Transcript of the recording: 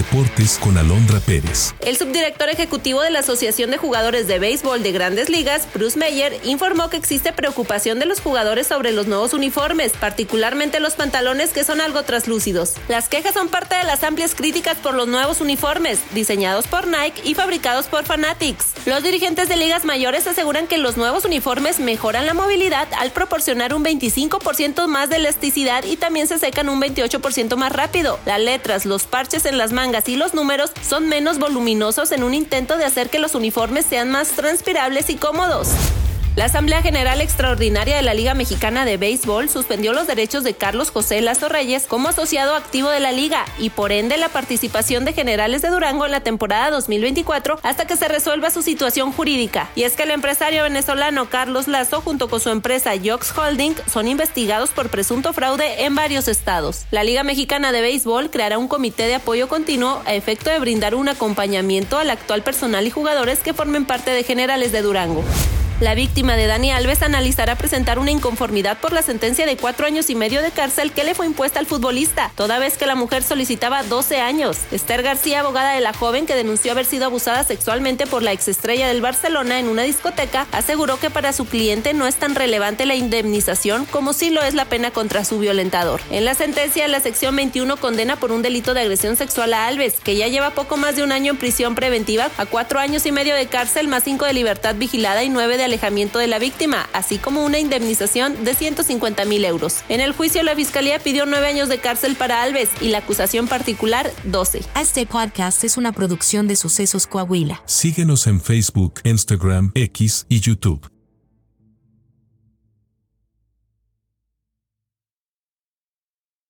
Deportes con Alondra Pérez. El subdirector ejecutivo de la Asociación de Jugadores de Béisbol de Grandes Ligas, Bruce Meyer, informó que existe preocupación de los jugadores sobre los nuevos uniformes, particularmente los pantalones que son algo traslúcidos. Las quejas son parte de las amplias críticas por los nuevos uniformes, diseñados por Nike y fabricados por Fanatics. Los dirigentes de ligas mayores aseguran que los nuevos uniformes mejoran la movilidad al proporcionar un 25% más de elasticidad y también se secan un 28% más rápido. Las letras, los parches en las mangas y los números son menos voluminosos en un intento de hacer que los uniformes sean más transpirables y cómodos. La Asamblea General Extraordinaria de la Liga Mexicana de Béisbol suspendió los derechos de Carlos José Lazo Reyes como asociado activo de la liga y por ende la participación de Generales de Durango en la temporada 2024 hasta que se resuelva su situación jurídica. Y es que el empresario venezolano Carlos Lazo junto con su empresa Yox Holding son investigados por presunto fraude en varios estados. La Liga Mexicana de Béisbol creará un comité de apoyo continuo a efecto de brindar un acompañamiento al actual personal y jugadores que formen parte de Generales de Durango. La víctima de Dani Alves analizará presentar una inconformidad por la sentencia de cuatro años y medio de cárcel que le fue impuesta al futbolista, toda vez que la mujer solicitaba 12 años. Esther García, abogada de la joven que denunció haber sido abusada sexualmente por la exestrella del Barcelona en una discoteca, aseguró que para su cliente no es tan relevante la indemnización como sí lo es la pena contra su violentador. En la sentencia, la sección 21 condena por un delito de agresión sexual a Alves, que ya lleva poco más de un año en prisión preventiva, a cuatro años y medio de cárcel más cinco de libertad vigilada y nueve de alejamiento de la víctima, así como una indemnización de 150 mil euros. En el juicio, la fiscalía pidió nueve años de cárcel para Alves y la acusación particular 12. Este podcast es una producción de Sucesos Coahuila. Síguenos en Facebook, Instagram, X y YouTube.